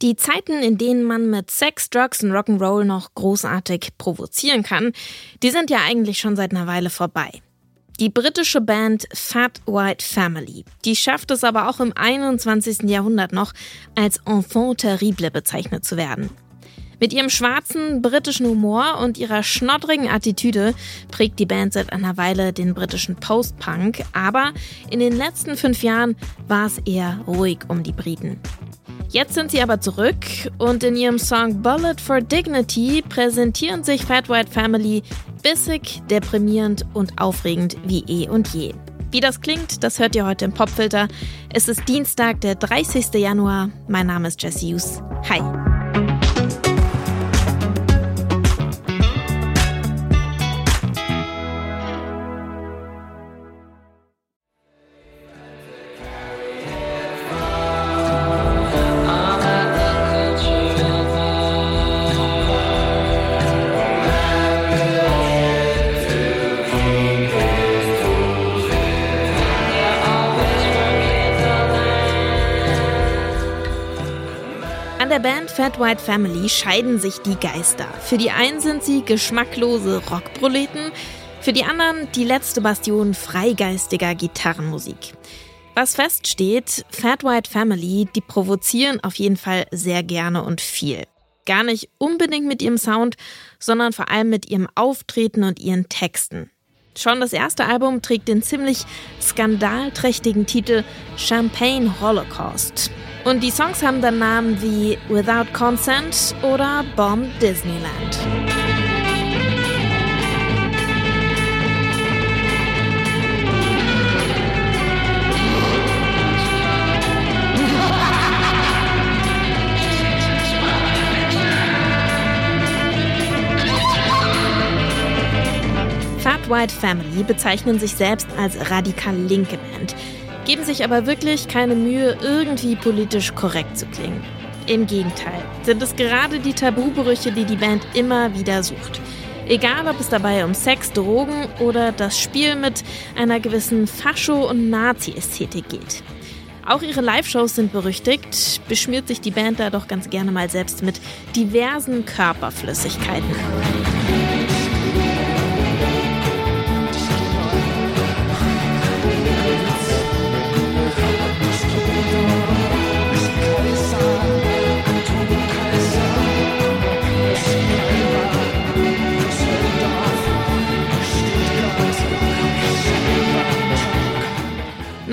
Die Zeiten, in denen man mit Sex, Drugs und Rock'n'Roll noch großartig provozieren kann, die sind ja eigentlich schon seit einer Weile vorbei. Die britische Band Fat White Family, die schafft es aber auch im 21. Jahrhundert noch, als Enfant terrible bezeichnet zu werden. Mit ihrem schwarzen britischen Humor und ihrer schnoddrigen Attitüde prägt die Band seit einer Weile den britischen Post-Punk, aber in den letzten fünf Jahren war es eher ruhig um die Briten. Jetzt sind sie aber zurück und in ihrem Song Bullet for Dignity präsentieren sich Fat White Family bissig, deprimierend und aufregend wie eh und je. Wie das klingt, das hört ihr heute im Popfilter. Es ist Dienstag, der 30. Januar. Mein Name ist Jesse Hughes. Hi. Der Band Fat White Family scheiden sich die Geister. Für die einen sind sie geschmacklose Rockproleten, für die anderen die letzte Bastion freigeistiger Gitarrenmusik. Was feststeht, Fat White Family, die provozieren auf jeden Fall sehr gerne und viel. Gar nicht unbedingt mit ihrem Sound, sondern vor allem mit ihrem Auftreten und ihren Texten. Schon das erste Album trägt den ziemlich skandalträchtigen Titel Champagne Holocaust. Und die Songs haben dann Namen wie Without Consent oder Bomb Disneyland. Fat White Family bezeichnen sich selbst als radikal linke Band geben sich aber wirklich keine Mühe, irgendwie politisch korrekt zu klingen. Im Gegenteil, sind es gerade die Tabubrüche, die die Band immer wieder sucht. Egal, ob es dabei um Sex, Drogen oder das Spiel mit einer gewissen Fascho- und Nazi-Ästhetik geht. Auch ihre Live-Shows sind berüchtigt, beschmiert sich die Band da doch ganz gerne mal selbst mit diversen Körperflüssigkeiten.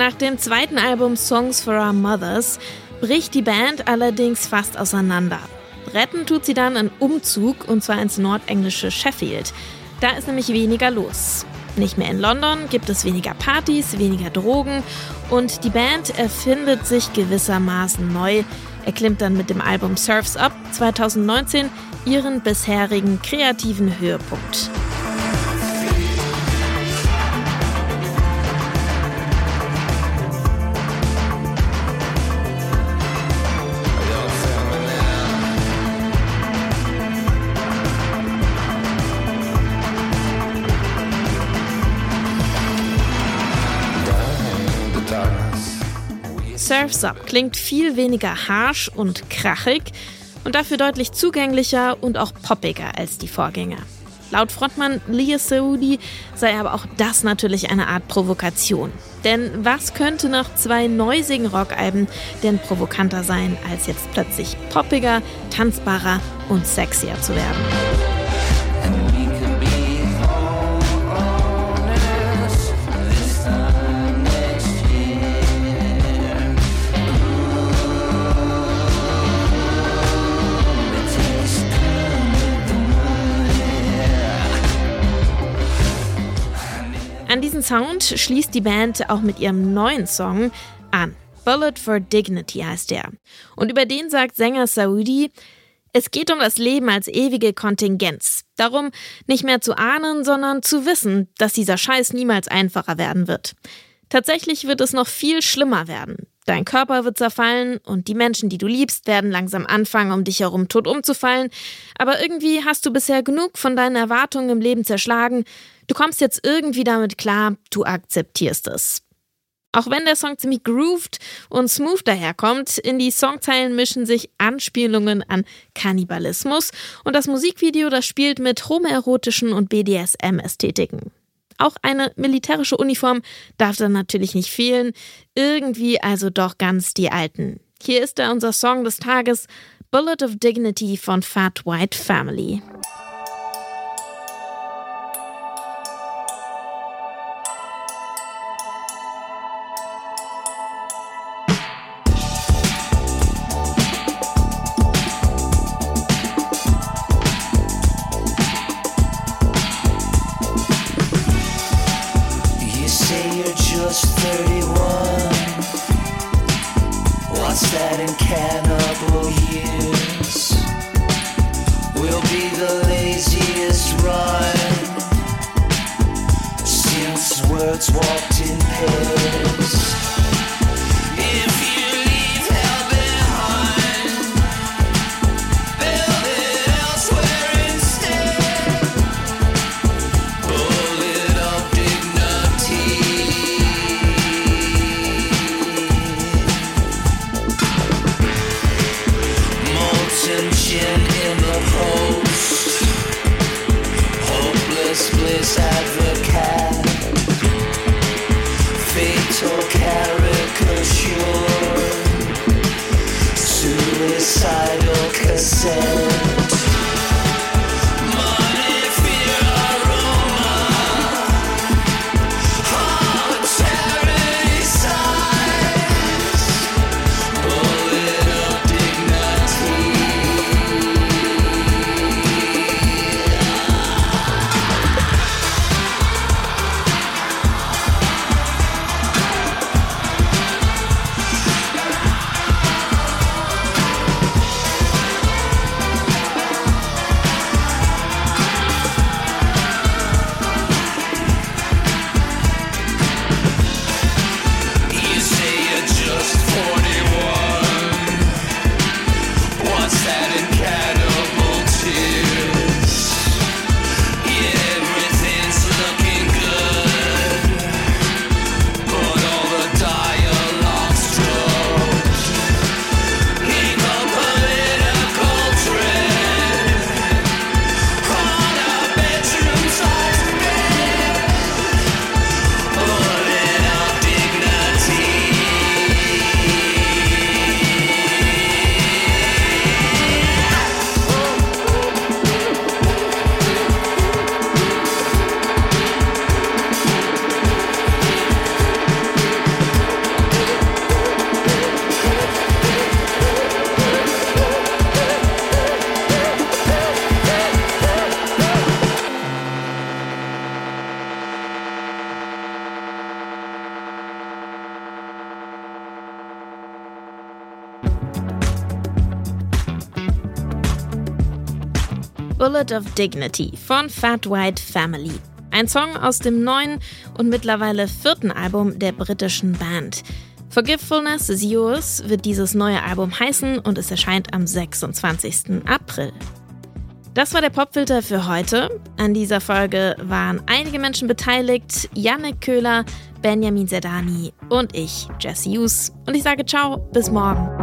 Nach dem zweiten Album Songs for Our Mothers bricht die Band allerdings fast auseinander. Retten tut sie dann einen Umzug und zwar ins nordenglische Sheffield. Da ist nämlich weniger los. Nicht mehr in London gibt es weniger Partys, weniger Drogen und die Band erfindet sich gewissermaßen neu, erklimmt dann mit dem Album Surfs Up 2019 ihren bisherigen kreativen Höhepunkt. Surf's Up klingt viel weniger harsh und krachig und dafür deutlich zugänglicher und auch poppiger als die Vorgänger. Laut Frontmann Leah Saudi sei aber auch das natürlich eine Art Provokation. Denn was könnte nach zwei neusigen Rockalben denn provokanter sein, als jetzt plötzlich poppiger, tanzbarer und sexier zu werden? Sound schließt die Band auch mit ihrem neuen Song an. Bullet for Dignity heißt der. Und über den sagt Sänger Saudi, es geht um das Leben als ewige Kontingenz. Darum, nicht mehr zu ahnen, sondern zu wissen, dass dieser Scheiß niemals einfacher werden wird. Tatsächlich wird es noch viel schlimmer werden. Dein Körper wird zerfallen und die Menschen, die du liebst, werden langsam anfangen, um dich herum tot umzufallen. Aber irgendwie hast du bisher genug von deinen Erwartungen im Leben zerschlagen Du kommst jetzt irgendwie damit klar, du akzeptierst es. Auch wenn der Song ziemlich grooved und smooth daherkommt, in die Songzeilen mischen sich Anspielungen an Kannibalismus und das Musikvideo, das spielt mit homoerotischen und BDSM-Ästhetiken. Auch eine militärische Uniform darf dann natürlich nicht fehlen, irgendwie also doch ganz die alten. Hier ist er unser Song des Tages, Bullet of Dignity von Fat White Family. Words walked in pairs. will carry Bullet of Dignity von Fat White Family. Ein Song aus dem neuen und mittlerweile vierten Album der britischen Band. Forgiveness is Yours wird dieses neue Album heißen und es erscheint am 26. April. Das war der Popfilter für heute. An dieser Folge waren einige Menschen beteiligt: Yannick Köhler, Benjamin Zerdani und ich, Jesse Hughes. Und ich sage ciao, bis morgen.